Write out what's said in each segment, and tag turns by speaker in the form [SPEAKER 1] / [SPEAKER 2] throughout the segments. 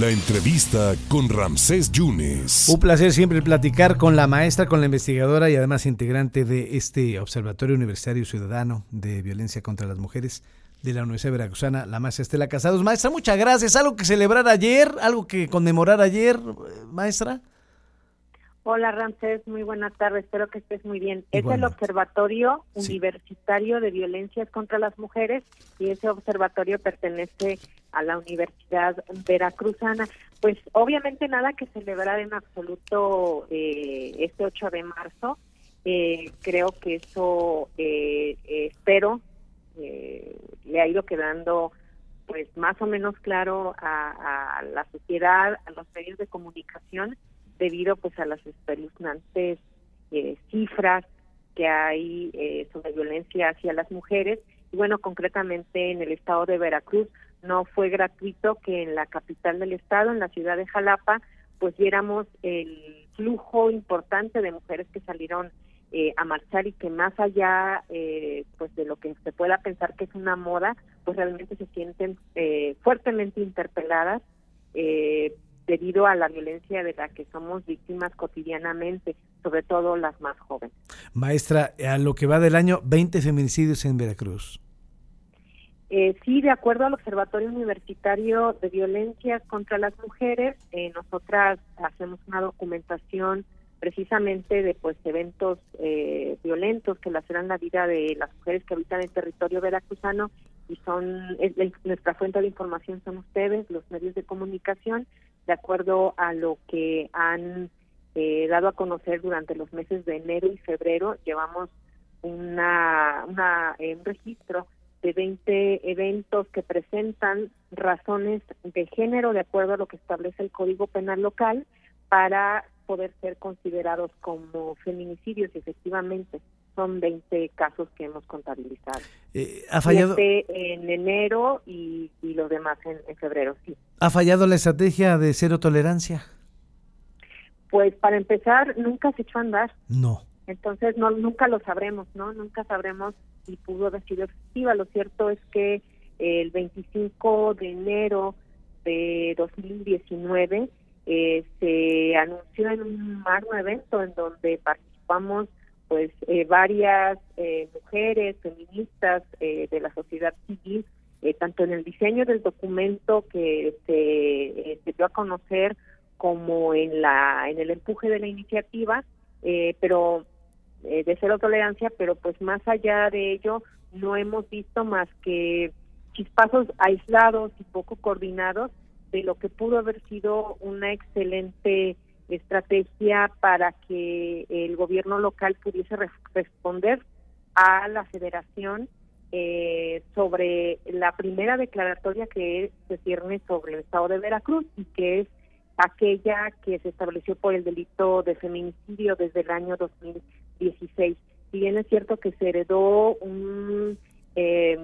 [SPEAKER 1] La entrevista con Ramsés Yunes.
[SPEAKER 2] Un placer siempre platicar con la maestra, con la investigadora y además integrante de este Observatorio Universitario Ciudadano de Violencia contra las Mujeres de la Universidad Veracruzana, la maestra Estela Casados. Maestra, muchas gracias. ¿Algo que celebrar ayer? ¿Algo que conmemorar ayer, maestra?
[SPEAKER 3] Hola Ramsés, muy buenas tardes, espero que estés muy bien. Es el Observatorio Universitario de Violencias contra las Mujeres y ese observatorio pertenece a la Universidad Veracruzana. Pues obviamente nada que celebrar en absoluto eh, este 8 de marzo. Eh, creo que eso eh, espero le ha ido quedando pues más o menos claro a, a la sociedad, a los medios de comunicación debido pues a las espeluznantes eh, cifras que hay eh, sobre violencia hacia las mujeres. Y bueno concretamente en el estado de Veracruz no fue gratuito que en la capital del estado en la ciudad de Jalapa pues viéramos el flujo importante de mujeres que salieron eh, a marchar y que más allá pues de lo que se pueda pensar que es una moda pues realmente se sienten fuertemente interpeladas eh, debido a la violencia de la que somos víctimas cotidianamente, sobre todo las más jóvenes.
[SPEAKER 2] Maestra, a lo que va del año, 20 feminicidios en Veracruz.
[SPEAKER 3] Eh, sí, de acuerdo al Observatorio Universitario de Violencias contra las Mujeres, eh, nosotras hacemos una documentación precisamente de pues eventos eh, violentos que laceran la vida de las mujeres que habitan el territorio veracruzano y son nuestra fuente de información son ustedes, los medios de comunicación de acuerdo a lo que han eh, dado a conocer durante los meses de enero y febrero, llevamos una, una un registro de 20 eventos que presentan razones de género de acuerdo a lo que establece el Código Penal local para poder ser considerados como feminicidios efectivamente son 20 casos que hemos contabilizado.
[SPEAKER 2] Eh, ¿Ha fallado?
[SPEAKER 3] en enero y, los demás en, febrero, sí.
[SPEAKER 2] ¿Ha fallado la estrategia de cero tolerancia?
[SPEAKER 3] Pues para empezar, nunca se echó a andar.
[SPEAKER 2] No.
[SPEAKER 3] Entonces, no, nunca lo sabremos, ¿no? Nunca sabremos si pudo haber sido efectiva. Lo cierto es que el 25 de enero de 2019 eh, se anunció en un magno evento en donde participamos pues eh, varias eh, mujeres feministas eh, de la sociedad civil, tanto en el diseño del documento que se, se, dio a conocer como en la en el empuje de la iniciativa, pero de cero tolerancia, pero pues más allá de ello no hemos visto más que chispazos aislados y poco coordinados de lo que pudo haber sido una excelente estrategia para que el gobierno local pudiese responder a la federación eh, sobre la primera declaratoria que se cierne sobre el estado de Veracruz y que es aquella que se estableció por el delito de feminicidio desde el año 2016. Si bien es cierto que se heredó un eh,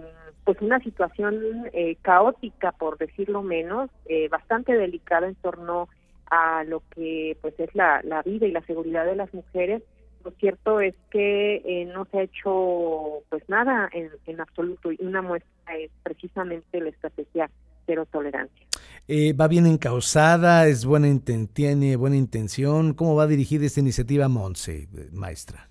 [SPEAKER 3] pues una situación eh, caótica, por decirlo menos, bastante delicada en torno a lo que pues es la, la vida y la seguridad de las mujeres, lo cierto es que eh, no se ha hecho pues nada en, en absoluto y una muestra es precisamente la estrategia cero tolerancia.
[SPEAKER 2] Eh, ¿Va bien encausada? ¿Es buena ¿Tiene buena intención? ¿Cómo va a dirigir esta iniciativa Monse, maestra?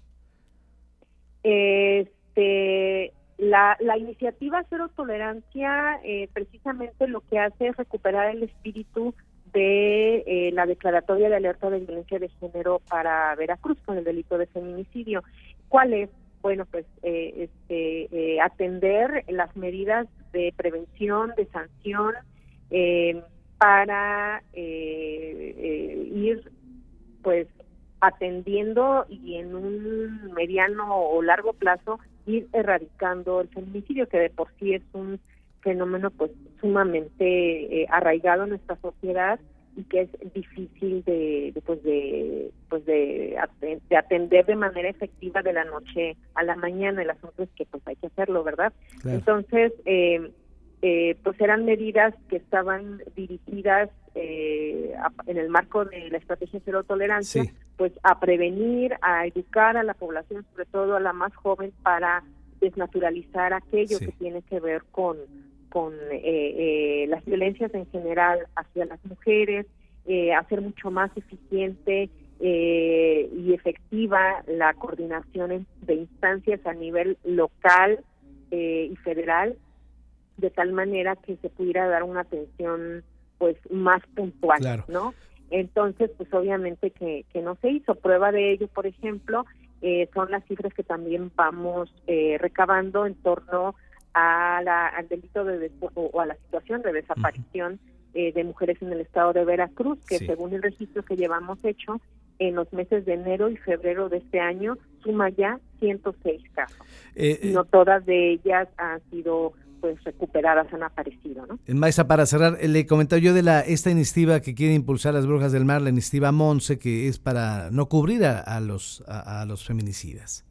[SPEAKER 3] Este, la, la iniciativa Cero Tolerancia eh, precisamente lo que hace es recuperar el espíritu de eh, la declaratoria de alerta de violencia de género para Veracruz con el delito de feminicidio. ¿Cuál es? Bueno, pues eh, este, eh, atender las medidas de prevención, de sanción, para ir pues atendiendo y en un mediano o largo plazo ir erradicando el feminicidio que de por sí es un fenómeno pues sumamente eh, arraigado en nuestra sociedad y que es difícil de, de pues de pues de, atender de manera efectiva de la noche a la mañana. El asunto es que pues hay que hacerlo verdad entonces eh, eh, pues eran medidas que estaban dirigidas eh, en el marco de la estrategia cero tolerancia pues a prevenir a educar a la población sobre todo a la más joven para desnaturalizar aquello que tiene que ver con con las violencias en general hacia las mujeres, hacer mucho más eficiente y efectiva la coordinación de instancias a nivel local y federal de tal manera que se pudiera dar una atención pues más puntual, ¿no? Entonces, pues obviamente que, que no se hizo. Prueba de ello, por ejemplo, eh, son las cifras que también vamos eh, recabando en torno a la, al delito de o, a la situación de desaparición eh, de mujeres en el estado de Veracruz, que según el registro que llevamos hecho en los meses de enero y febrero de este año suma ya 106 casos. no todas de ellas han sido pues recuperadas han aparecido, ¿no?
[SPEAKER 2] Maestra, para cerrar, le comentaba yo de la esta iniciativa que quiere impulsar las brujas del mar, la iniciativa Monse, que es para no cubrir a, los a, los feminicidas.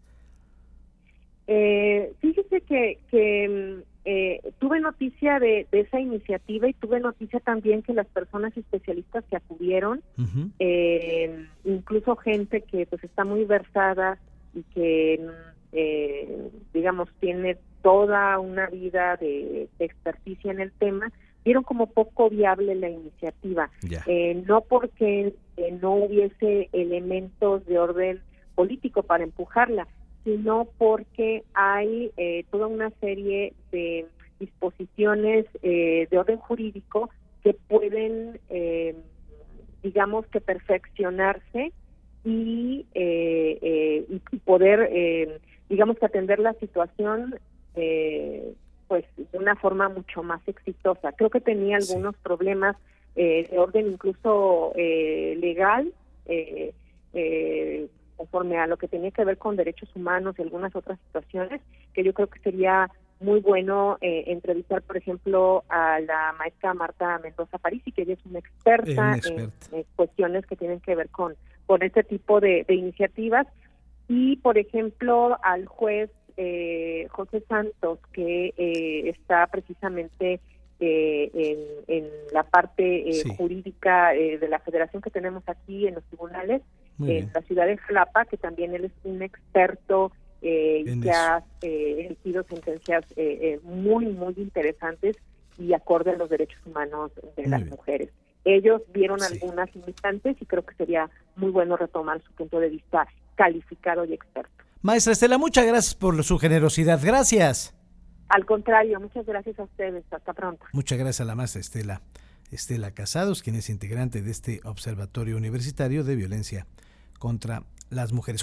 [SPEAKER 3] Que, que eh, tuve noticia de, esa iniciativa y tuve noticia también que las personas especialistas que acudieron, eh, incluso gente que pues está muy versada y que eh, digamos tiene toda una vida de, experticia en el tema, vieron como poco viable la iniciativa. Eh, no porque eh, no hubiese elementos de orden político para empujarla, sino porque hay eh, toda una serie de disposiciones de orden jurídico que pueden, digamos que perfeccionarse y, y poder, digamos que atender la situación eh, pues de una forma mucho más exitosa. Creo que tenía algunos problemas eh, de orden incluso eh, legal, eh, eh, conforme a lo que tenía que ver con derechos humanos y algunas otras situaciones, que yo creo que sería muy bueno eh, entrevistar, por ejemplo, a la maestra Marta Mendoza Parisi, que ella es una experta, en, cuestiones que tienen que ver con, con este tipo de, de iniciativas, y, por ejemplo, al juez eh, José Santos, que eh, está precisamente eh, en, la parte eh, jurídica de la federación que tenemos aquí en los tribunales, en la ciudad de Jalapa, que también él es un experto y que ha emitido sentencias muy, muy interesantes y acorde a los derechos humanos de las mujeres. Ellos vieron algunas limitantes y creo que sería muy bueno retomar su punto de vista calificado y experto.
[SPEAKER 2] Maestra Estela, muchas gracias por su generosidad. Gracias.
[SPEAKER 3] Al contrario, muchas gracias a ustedes. Hasta pronto.
[SPEAKER 2] Muchas gracias a la maestra Estela. Estela Casados, quien es integrante de este Observatorio Universitario de Violencia contra las Mujeres.